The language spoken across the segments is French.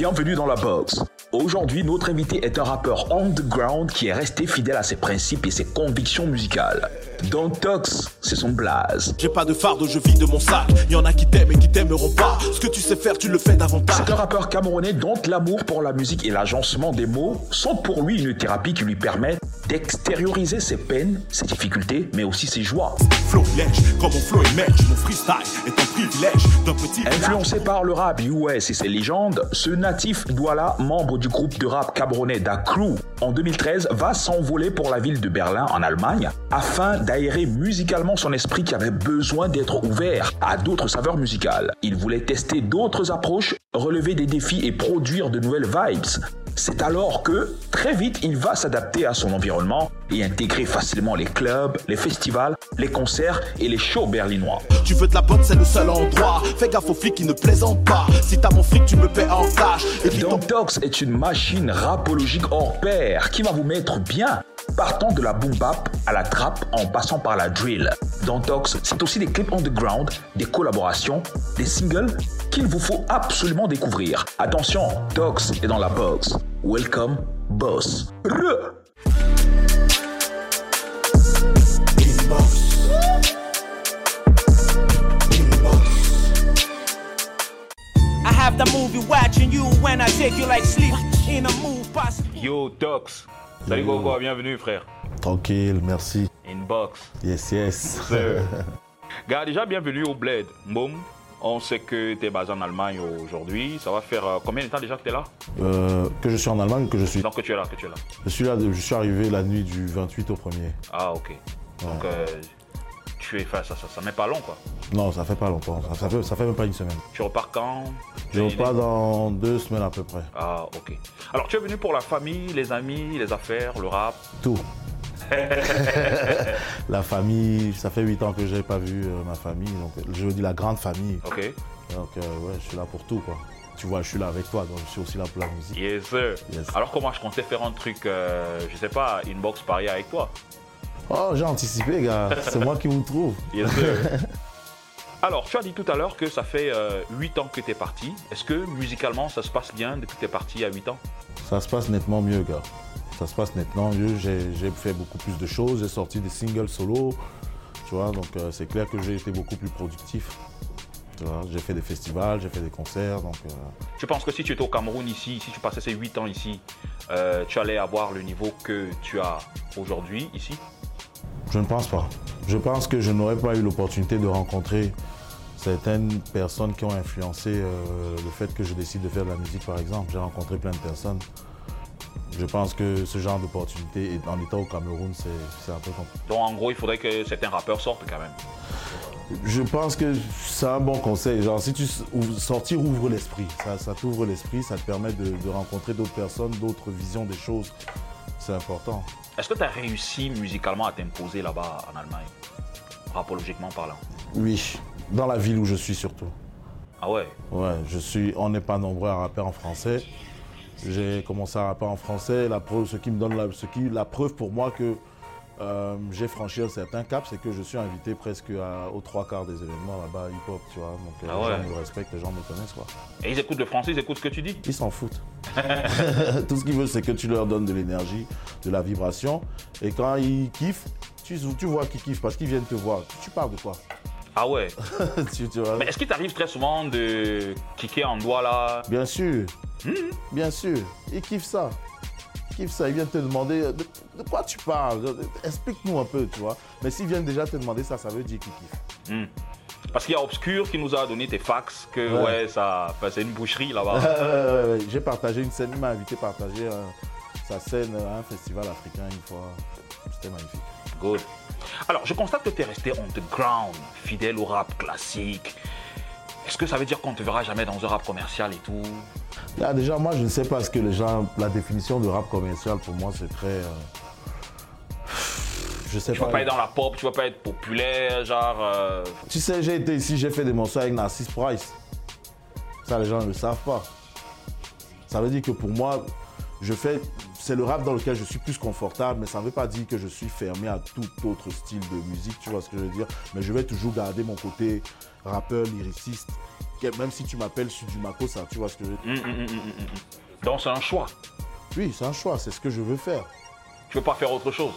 bienvenue dans la box. Aujourd'hui, notre invité est un rappeur underground qui est resté fidèle à ses principes et ses convictions musicales. Don Tox, c'est son blaze. J'ai pas de fardeau, je vis de mon sac. Y en a qui t'aiment et qui t'aimeront pas. Ce que tu sais faire, tu le fais davantage. C'est un rappeur camerounais dont l'amour pour la musique et l'agencement des mots sont pour lui une thérapie qui lui permet d'extérioriser ses peines, ses difficultés, mais aussi ses joies. Florilège, comme mon flow émerge, mon freestyle est un privilège d'un petit. Influencé par le rap US et ses légendes, ce natif Douala, membre du groupe de rap camerounais Da Crew, en 2013 va s'envoler pour la ville de Berlin en Allemagne afin d'aérer musicalement son esprit qui avait besoin d'être ouvert à d'autres saveurs musicales. Il voulait tester d'autres approches, relever des défis et produire de nouvelles vibes. C'est alors que, très vite, il va s'adapter à son environnement et intégrer facilement les clubs, les festivals, les concerts et les shows berlinois. Tu veux de la bonne, c'est le seul endroit. Fais gaffe aux flics qui ne plaisantent pas. Si t'as mon fric, tu me paies en cash. Et puis ton- Don Tox est une machine rapologique hors pair qui va vous mettre bien, partant de la boom bap à la trap en passant par la drill. Don Tox, c'est aussi des clips underground, des collaborations, des singles qu'il vous faut absolument découvrir. Attention, Tox est dans la box. Welcome, boss. Re. The movie watching you when I take you like sleep in a move possible. Yo, Tox. Salut Yo. Coco, bienvenue frère. Tranquille, merci. Inbox. Yes, yes. Gars, déjà bienvenue au Bled. Boum. On sait que tu es basé en Allemagne aujourd'hui. Ça va faire euh, combien de temps déjà que tu es là? Euh, que je suis en Allemagne, que je suis. Donc que tu es là, que tu es là. Je suis là, je suis arrivé la nuit du 28 au 1er. Ah, ok. Donc euh, tu es, enfin, ça, ça, ça met pas long quoi. Non, ça fait pas longtemps. Ça, ça fait, ça fait même pas une semaine. Tu repars quand? Je repars dans deux semaines à peu près. Ah, ok. Alors tu es venu pour la famille, les amis, les affaires, le rap? Tout. la famille, ça fait 8 ans que j'ai pas vu euh, ma famille. Donc, je dis la grande famille. Ok. Donc, euh, ouais, je suis là pour tout, quoi. Tu vois, je suis là avec toi, donc je suis aussi là pour la musique. Yes, sir. Yes. Alors comment je comptais faire un truc, euh, je sais pas, inbox Paris avec toi? Oh, j'ai anticipé, gars. C'est moi qui vous trouve. Yes. Alors, tu as dit tout à l'heure que ça fait 8 ans que tu es parti. Est-ce que musicalement, ça se passe bien depuis que tu es parti à 8 ans? Ça se passe nettement mieux, gars. Ça se passe nettement mieux. J'ai fait beaucoup plus de choses. J'ai sorti des singles solo. Tu vois, donc euh, c'est clair que j'ai été beaucoup plus productif. Tu vois, j'ai fait des festivals, j'ai fait des concerts. Donc, euh, Tu penses que si tu étais au Cameroun ici, si tu passais ces 8 ans ici, euh, tu allais avoir le niveau que tu as aujourd'hui ici? Je ne pense pas. Je pense que je n'aurais pas eu l'opportunité de rencontrer certaines personnes qui ont influencé euh, le fait que je décide de faire de la musique, par exemple. J'ai rencontré plein de personnes. Je pense que ce genre d'opportunité, en étant au Cameroun, c'est un peu compliqué. Donc en gros, il faudrait que certains rappeurs sortent quand même. Je pense que c'est un bon conseil. Genre, si tu sortir ouvre l'esprit. Ça, ça t'ouvre l'esprit, ça te permet de, de rencontrer d'autres personnes, d'autres visions des choses. C'est important. Est-ce que tu as réussi musicalement à t'imposer là-bas en Allemagne? Rapologiquement parlant. Oui, dans la ville où je suis surtout. Ah ouais? Ouais, je suis, on n'est pas nombreux à rapper en français. J'ai commencé à rapper en français. La preuve, ce qui me donne la, ce qui, la preuve pour moi que euh, j'ai franchi un certain cap, c'est que je suis invité presque à- aux trois quarts des événements là-bas hip-hop, tu vois. Donc euh, Ah les ouais? gens me respectent, les gens me connaissent, quoi. Et ils écoutent le français, ils écoutent ce que tu dis? Ils s'en foutent. Tout ce qu'ils veulent, c'est que tu leur donnes de l'énergie, de la vibration. Et quand ils kiffent, tu, tu vois qu'ils kiffent parce qu'ils viennent te voir. Tu parles de quoi? Ah ouais tu, tu vois Mais est-ce qu'il t'arrive très souvent de kicker en doigt là? Bien sûr. Bien sûr. Ils kiffent ça. Ils kiffent ça. Ils viennent te demander de, de quoi tu parles? Explique-nous un peu, tu vois. Mais s'ils viennent déjà te demander ça, ça veut dire qu'ils kiffent. Hmm. Parce qu'il y a Obscure qui nous a donné tes fax, que ouais, Ouais. ça, enfin, c'est une boucherie là-bas. Euh, J'ai partagé une scène. Il m'a invité à partager euh, sa scène à un festival africain une fois. C'était magnifique. Good. Alors, je constate que tu es resté underground, fidèle au rap classique. Est-ce que ça veut dire qu'on ne te verra jamais dans un rap commercial et tout? Là, déjà, moi, je ne sais pas ce que les gens. La définition de rap commercial, pour moi, c'est très. euh, je sais Tu pas. vas pas être dans la pop, tu vas pas être populaire, genre. euh, Tu sais, j'ai été ici, j'ai fait des morceaux avec Narcisse Price. Ça, les gens ne le savent pas. Ça veut dire que pour moi, je fais. C'est le rap dans lequel je suis plus confortable, mais ça ne veut pas dire que je suis fermé à tout autre style de musique, tu vois ce que je veux dire. Mais je vais toujours garder mon côté rappeur, lyriciste, même si tu m'appelles sur du Mako, ça, tu vois ce que je veux dire. Hum, hum, hum. Donc c'est un choix. Oui, c'est un choix, c'est ce que je veux faire. Tu veux pas faire autre chose?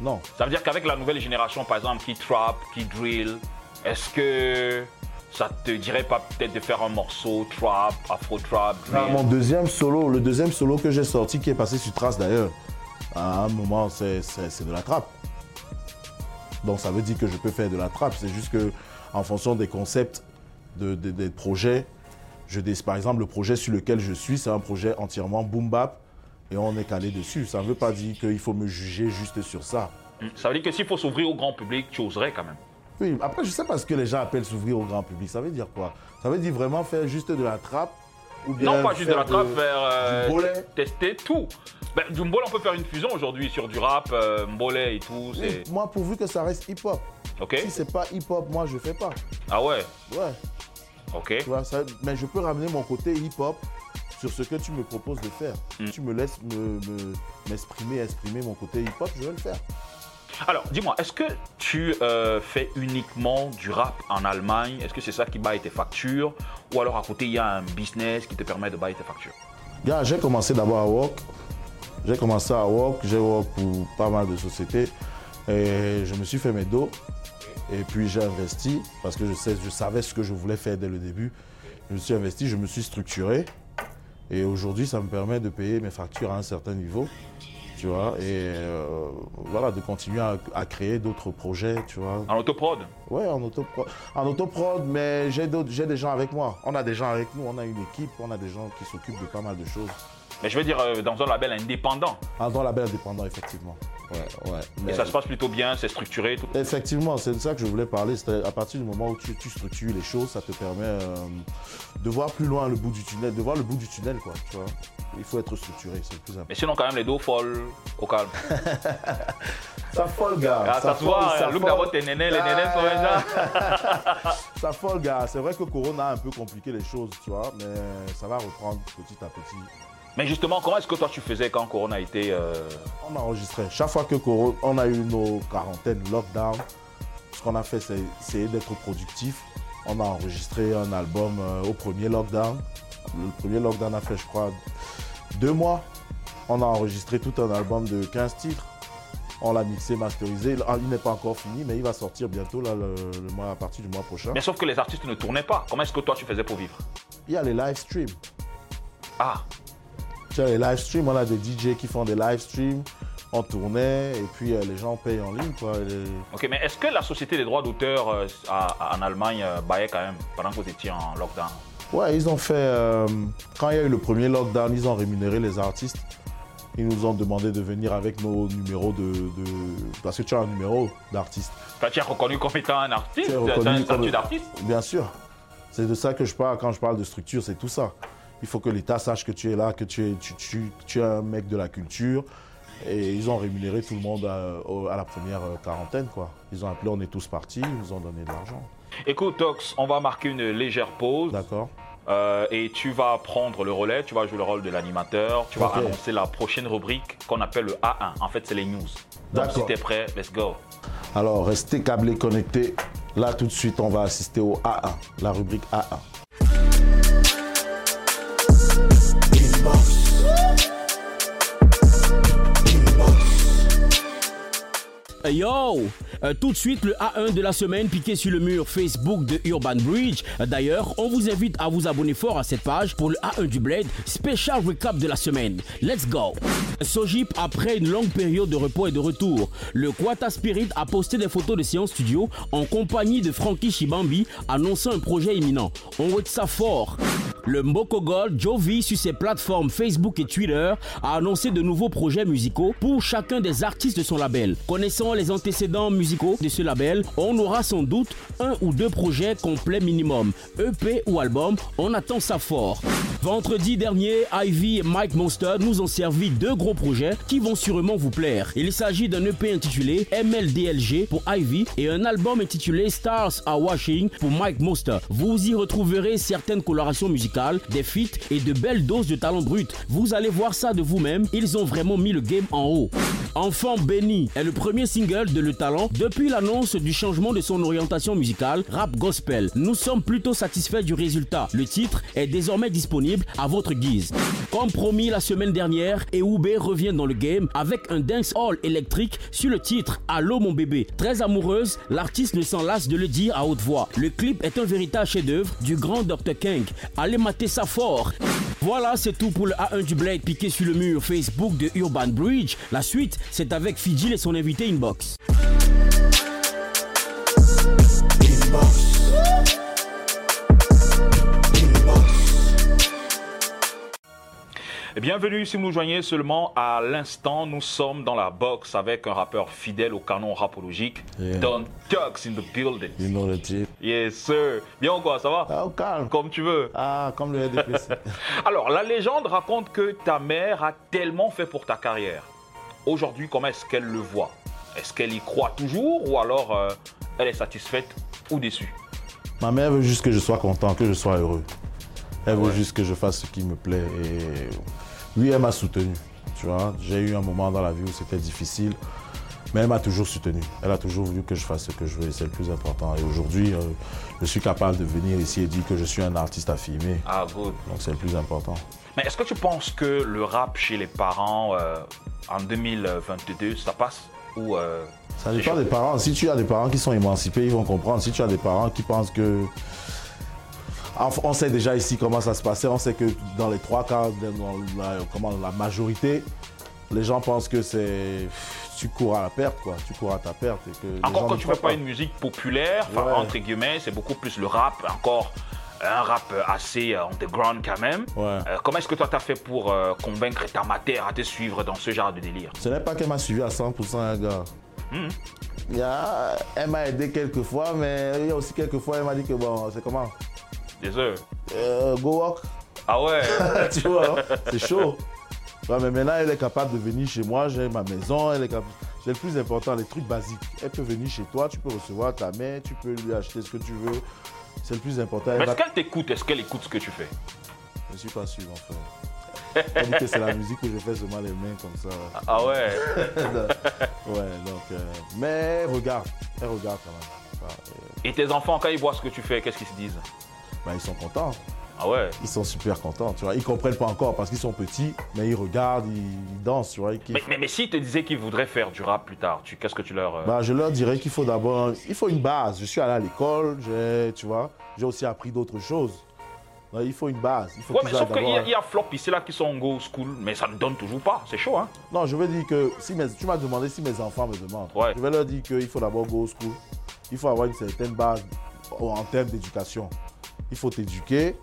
Non. Ça veut dire qu'avec la nouvelle génération, par exemple, qui trap, qui drill, est-ce que ça te dirait pas peut-être de faire un morceau trap, afro trap, Ah, drill? mon deuxième solo, le deuxième solo que j'ai sorti, qui est passé sur Trace d'ailleurs, à un moment, c'est de la trappe. Donc ça veut dire que je peux faire de la trappe. C'est juste que en fonction des concepts, de, de- des projets, je dé- par exemple, le projet sur lequel je suis, c'est un projet entièrement boom bap et on est calé dessus. Ça ne veut pas dire qu'il faut me juger juste sur ça. Hum, Ça veut dire que s'il faut s'ouvrir au grand public, tu oserais quand même. Oui, après, je sais pas ce que les gens appellent s'ouvrir au grand public. Ça veut dire quoi? Ça veut dire vraiment faire juste de la trappe ou bien Non, pas juste de la trappe, faire euh, tester tout. Ben, du mbole, on peut faire une fusion aujourd'hui sur du rap, euh, mbolé et tout. Oui, moi, pourvu que ça reste hip-hop. Ok Si c'est pas hip-hop, moi, je fais pas. Ah ouais, Ouais, ok. tu vois, ça- mais je peux ramener mon côté hip-hop sur ce que tu me proposes de faire. Mm. Tu me laisses me- me- m'exprimer, exprimer mon côté hip-hop, je vais le faire. Alors, dis-moi, est-ce que tu euh, fais uniquement du rap en Allemagne? Est-ce que c'est ça qui baille tes factures? Ou alors à côté, il y a un business qui te permet de bailler tes factures? Gars, j'ai commencé d'abord à work. J'ai commencé à work, j'ai work pour pas mal de sociétés. Et je me suis fait mes dos. Et puis j'ai investi parce que je, sais, je savais ce que je voulais faire dès le début. Je me suis investi, je me suis structuré. Et aujourd'hui, ça me permet de payer mes factures à un certain niveau. Tu vois, et euh, voilà, de continuer à, à créer d'autres projets, tu vois. En autoprod Ouais, en autoprod, en autoprod mais j'ai des gens avec moi. On a des gens avec nous, on a une équipe, on a des gens qui s'occupent de pas mal de choses. Mais je veux dire, euh, dans un label indépendant. Ah, dans la belle indépendant, effectivement. Ouais, ouais. Et Mais- ça se passe plutôt bien, c'est structuré. Tout. Effectivement, c'est de ça que je voulais parler. C'était à partir du moment où tu, tu structures les choses, ça te permet euh, de voir plus loin le bout du tunnel, de voir le bout du tunnel, quoi. Tu vois. Il faut être structuré, c'est le plus important. Mais sinon, quand même, les dos folles au calme. Ça folle, gars. Ah, ça se voit, hein, look d'abord tes nénés, les nénés sont déjà. Ça folle, gars. C'est vrai que Corona a un peu compliqué les choses, tu vois, mais ça va reprendre petit à petit. Mais justement, comment est-ce que toi tu faisais quand Corona était. euh, On a enregistré. Chaque fois que Corona, on a eu nos quarantaines, lockdown, ce qu'on a fait, c'est essayer d'être productif. On a enregistré un album euh, au premier lockdown. Le premier lockdown a fait, je crois, deux mois. On a enregistré tout un album de 15 titres. On l'a mixé, masterisé. Ah, Il n'est pas encore fini, mais il va sortir bientôt, là, le, le mois, à partir du mois prochain. Mais sauf que les artistes ne tournaient pas. Comment est-ce que toi tu faisais pour vivre? Il y a les live streams. Ah, Les live streams, on a des DJ qui font des live streams. On tournait et puis euh, les gens payent en ligne. Quoi. Les- ok. Mais est-ce que la société des droits d'auteur euh, en Allemagne euh, baillait quand même pendant que vous étiez en lockdown? Ouais, ils ont fait. euh, quand il y a eu le premier lockdown, ils ont rémunéré les artistes. Ils nous ont demandé de venir avec nos numéros de. de- parce que tu as un numéro d'artiste. Tu es reconnu comme étant un artiste Tu as un statut d'artiste? Bien sûr. C'est de ça que je parle quand je parle de structure, c'est tout ça. Il faut que l'État sache que tu es là, que tu es, tu, tu- tu es un mec de la culture. Et ils ont rémunéré tout le monde à, la première euh, quarantaine. Quoi. Ils ont appelé, on est tous partis, ils nous ont donné de l'argent. Écoute, Tox, on va marquer une légère pause. D'accord Euh, et tu vas prendre le relais, tu vas jouer le rôle de l'animateur, tu vas annoncer la prochaine rubrique qu'on appelle le A1. En fait, c'est les news. Donc, si t'es prêt, let's go. Alors, restez câblés, connectés. Là, tout de suite, on va assister au A1, la rubrique A1. Yo Euh, Tout de suite, le A1 de la semaine piqué sur le mur Facebook de Urban Bridge. D'ailleurs, on vous invite à vous abonner fort à cette page pour le A1 du Blade, spécial recap de la semaine. Let's go Sojip, après une longue période de repos et de retour, le Quata Spirit a posté des photos de séance studio en compagnie de Frankie Shibambi annonçant un projet imminent. On voit ça fort le Mboko Gold, Jovi, sur ses plateformes Facebook et Twitter, a annoncé de nouveaux projets musicaux pour chacun des artistes de son label. Connaissant les antécédents musicaux de ce label, on aura sans doute un ou deux projets complets minimum. EP ou album, on attend ça fort. Vendredi dernier, Ivy et Mike Monster nous ont servi deux gros projets qui vont sûrement vous plaire. Il s'agit d'un EP intitulé MLDLG pour Ivy et un album intitulé Stars Are Washing pour Mike Monster. Vous y retrouverez certaines colorations musicales des feats et de belles doses de talent brut. Vous allez voir ça de vous-même, ils ont vraiment mis le game en haut. Enfant béni est le premier single de Le Talent depuis l'annonce du changement de son orientation musicale, rap gospel. Nous sommes plutôt satisfaits du résultat. Le titre est désormais disponible à votre guise. Comme promis la semaine dernière, Eoube revient dans le game avec un dance hall électrique sur le titre Allô mon bébé. Très amoureuse, l'artiste ne s'en lasse de le dire à haute voix. Le clip est un véritable chef-d'œuvre du grand Dr. King. Allez mater ça fort. Voilà, c'est tout pour le A1 du Blade piqué sur le mur Facebook de Urban Bridge. La suite, c'est avec Fidjil et son invité Inbox. Et bienvenue si vous nous joignez seulement à l'instant. Nous sommes dans la box avec un rappeur fidèle au canon rapologique, Yeah. Don Tux in the building. You know the type. Yes, sir. Bien ou quoi, ça va? Ah, au calme. Comme tu veux. Ah, comme le RDPC. Alors, la légende raconte que ta mère a tellement fait pour ta carrière. Aujourd'hui, comment est-ce qu'elle le voit? Est-ce qu'elle y croit toujours ou alors euh, elle est satisfaite ou déçue? Ma mère veut juste que je sois content, que je sois heureux. Elle veut juste que je fasse ce qui me plaît. Et oui, elle m'a soutenu. Tu vois, j'ai eu un moment dans la vie où c'était difficile, mais elle m'a toujours soutenu. Elle a toujours voulu que je fasse ce que je veux et c'est le plus important. Et aujourd'hui, euh, je suis capable de venir ici et dire que je suis un artiste affirmé. Ah, good. Donc c'est le plus important. Mais est-ce que tu penses que le rap chez les parents euh, en 2022, ça passe ou euh, Ça dépend des parents. Si tu as des parents qui sont émancipés, ils vont comprendre. Si tu as des parents qui pensent que. On sait déjà ici comment ça se passait. On sait que dans les trois cas, dans la, comment, la majorité, les gens pensent que c'est. Tu cours à la perte, quoi. Tu cours à ta perte. Et que les Encore quand ne tu croient fais pas une musique populaire, Ouais. entre guillemets, c'est beaucoup plus le rap, encore un rap assez euh, underground quand même. Ouais. Euh, comment est-ce que toi t'as fait pour euh, convaincre ta mater à te suivre dans ce genre de délire? Ce n'est pas qu'elle m'a suivi à 100%, un gars. Hmm. Elle m'a aidé quelques fois, mais il y a aussi quelques fois, elle m'a dit que bon, c'est comment? Désolé. Euh, Go walk. Ah ouais? Tu vois, hein, c'est chaud. Ouais, mais maintenant, elle est capable de venir chez moi, j'ai ma maison, elle est capable. C'est le plus important, les trucs basiques. Elle peut venir chez toi, tu peux recevoir ta mère, tu peux lui acheter ce que tu veux. C'est le plus important. Elle Mais va- est-ce qu'elle t'écoute? Est-ce qu'elle écoute ce que tu fais? Je ne suis pas sûr, en fait. Elle dit que c'est la musique que je fais seulement les mains comme ça. Ah ouais? Ouais, donc. euh, mais regarde, elle regarde quand même. Euh, Et tes enfants, quand ils voient ce que tu fais, qu'est-ce qu'ils se disent? Bah, ils sont contents. Ah ouais Ils sont super contents, tu vois. Ils comprennent pas encore parce qu'ils sont petits, mais ils regardent, ils, dansent, tu vois. ils mais, mais, mais s'ils te disaient qu'ils voudraient faire du rap plus tard, qu'est-ce que tu leur... euh, Bah, je leur dirais qu'il faut d'abord, il faut une base. Je suis allé à l'école, j'ai, tu vois, j'ai aussi appris d'autres choses. Il faut une base. Il faut Ouais, mais sauf qu'il y, y a Flop ici là qui sont go school, mais ça ne donne toujours pas. C'est chaud, hein Non, je veux dire que si mes, tu m'as demandé si mes enfants me demandent. Ouais. Je vais leur dire qu'il faut d'abord go school. Il faut avoir une certaine base en termes d'éducation. Il faut t'éduquer.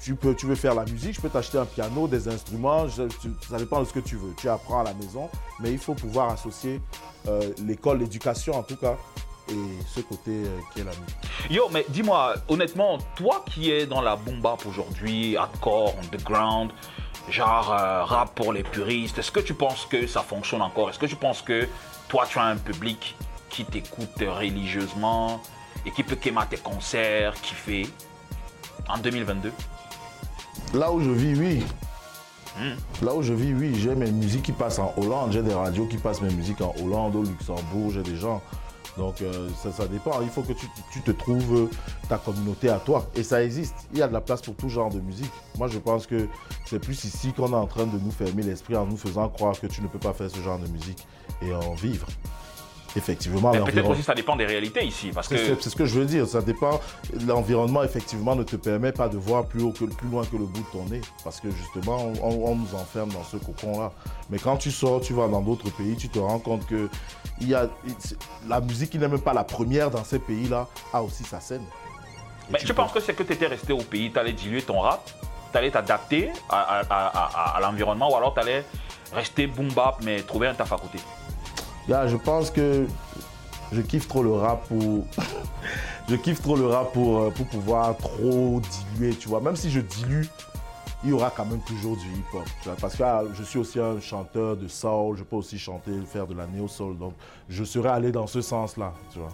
Tu peux, tu veux faire la musique, je peux t'acheter un piano, des instruments, ça dépend de ce que tu veux. Tu apprends à la maison, mais il faut pouvoir associer euh, l'école, l'éducation en tout cas, et ce côté euh, qui est la musique. Yo, mais dis-moi, honnêtement, toi qui es dans la boom bap aujourd'hui, hardcore, underground, genre euh, rap pour les puristes, est-ce que tu penses que ça fonctionne encore? Est-ce que tu penses que toi, tu as un public qui t'écoute religieusement et qui peut quémer tes concerts, kiffer? En 2022 Là où je vis, oui. Hmm. Là où je vis, oui, j'ai mes musiques qui passent en Hollande, j'ai des radios qui passent mes musiques en Hollande, au Luxembourg, j'ai des gens. Donc euh, ça, ça dépend, il faut que tu, tu te trouves ta communauté à toi. Et ça existe, il y a de la place pour tout genre de musique. Moi je pense que c'est plus ici qu'on est en train de nous fermer l'esprit en nous faisant croire que tu ne peux pas faire ce genre de musique et en vivre. Effectivement, Mais peut-être aussi ça dépend des réalités ici, parce c'est que c'est- ce que je veux dire, ça dépend. L'environnement, effectivement, ne te permet pas de voir plus, haut que, plus loin que le bout de ton nez. Parce que justement, on, on nous enferme dans ce cocon-là. Mais quand tu sors, tu vas dans d'autres pays, tu te rends compte que il y a, c'est- la musique qui n'est même pas la première dans ces pays-là a aussi sa scène. Et Mais peux- penses que c'est que tu étais resté au pays, tu allais diluer ton rap, tu allais t'adapter à, à- à- à- à l'environnement ou alors tu allais rester boom bap mais trouver un taf à côté Je pense que je kiffe trop le rap pour. je kiffe trop le rap pour, euh, pour pouvoir trop diluer, tu vois. Même si je dilue, il y aura quand même toujours du hip-hop. Parce que ah, je suis aussi un chanteur de soul, je peux aussi chanter, faire de la néo-soul. Donc, je serais allé dans ce sens-là, tu vois.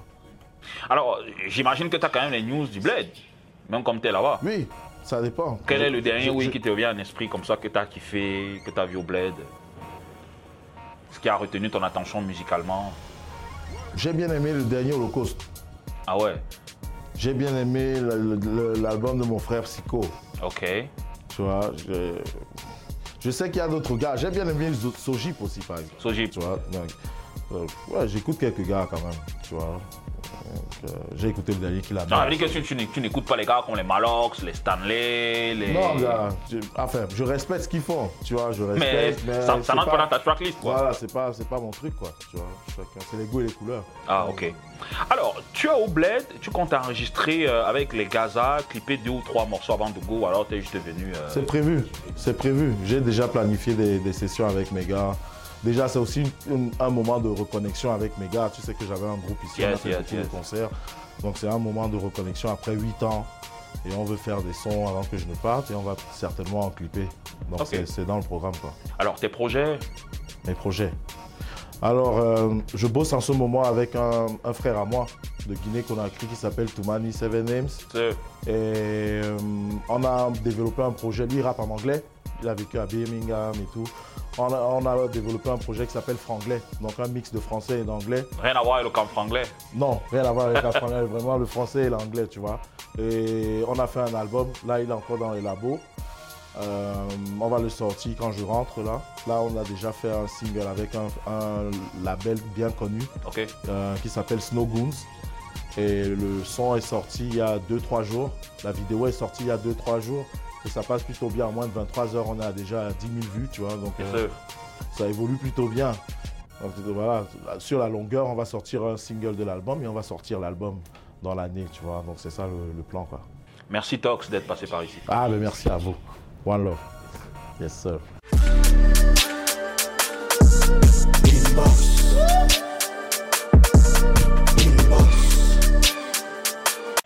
Alors, j'imagine que tu as quand même les news du bled, même comme tu es là-bas. Oui, Ça dépend. Quel est le dernier je- oui je- qui te vient à l'esprit comme ça que tu as kiffé, que tu as vu au bled? Ce qui a retenu ton attention musicalement? J'ai bien aimé le dernier Holocauste. Ah ouais, J'ai bien aimé l'album de mon frère Psycho. ok. Tu vois, je, je sais qu'il y a d'autres gars. J'ai bien aimé Sojip aussi, par exemple. Sojip. Tu vois, donc, euh, ouais, j'écoute quelques gars quand même. Tu vois. Donc, euh, j'ai écouté le dernier qu'il a Ça veut dire que tu, tu n'é- tu n'écoutes pas les gars comme les Malox, les Stanley, les. Non, gars, je, enfin, je respecte ce qu'ils font, tu vois, je Mais respecte, mais, ça, ça c'est n'entre pas- dans ta tracklist, quoi. Voilà, c'est pas, c'est pas mon truc, quoi, tu vois, c'est les goûts et les couleurs. Ah, ok. Alors, tu es au bled, tu comptes enregistrer euh, avec les Gaza, clipper deux ou trois morceaux avant de go, ou alors tu es juste venu. euh, C'est prévu, c'est prévu. J'ai déjà planifié des, des sessions avec mes gars. Déjà, c'est aussi une- une- un moment de reconnexion avec mes gars. Tu sais que j'avais un groupe ici, on a Yes, fait yes, yes. de concerts. Donc, c'est un moment de reconnexion après 8 ans. Et on veut faire des sons avant que je ne parte et on va certainement en clipper. Donc, c'est- dans le programme, quoi. Alors, tes projets? Mes projets. Alors, euh, je bosse en ce moment avec un, un frère à moi de Guinée-Conakry qui s'appelle Toumani Seven Names. Et euh, on a développé un projet, lui rappe en anglais, il a vécu à Birmingham et tout. On a, on a développé un projet qui s'appelle Franglais, donc un mix de français et d'anglais. Rien à voir avec le camp franglais. Non, rien à voir avec la franglais, vraiment le français et l'anglais, tu vois. Et on a fait un album, là il est encore dans les labos. Euh, on va le sortir quand je rentre là. Là on a déjà fait un single avec un, un label bien connu euh, qui s'appelle Snow Goons. Et le son est sorti il y a 2-3 jours. La vidéo est sortie il y a 2-3 jours. Et ça passe plutôt bien. En moins de 23 heures, on a déjà 10 000 vues, tu vois. Donc euh, ça évolue plutôt bien. Donc voilà, sur la longueur, on va sortir un single de l'album et on va sortir l'album dans l'année, tu vois. Donc c'est ça le, le plan, quoi. Merci Tox d'être passé par ici. Ah, mais merci à vous. One love. Yes, sir.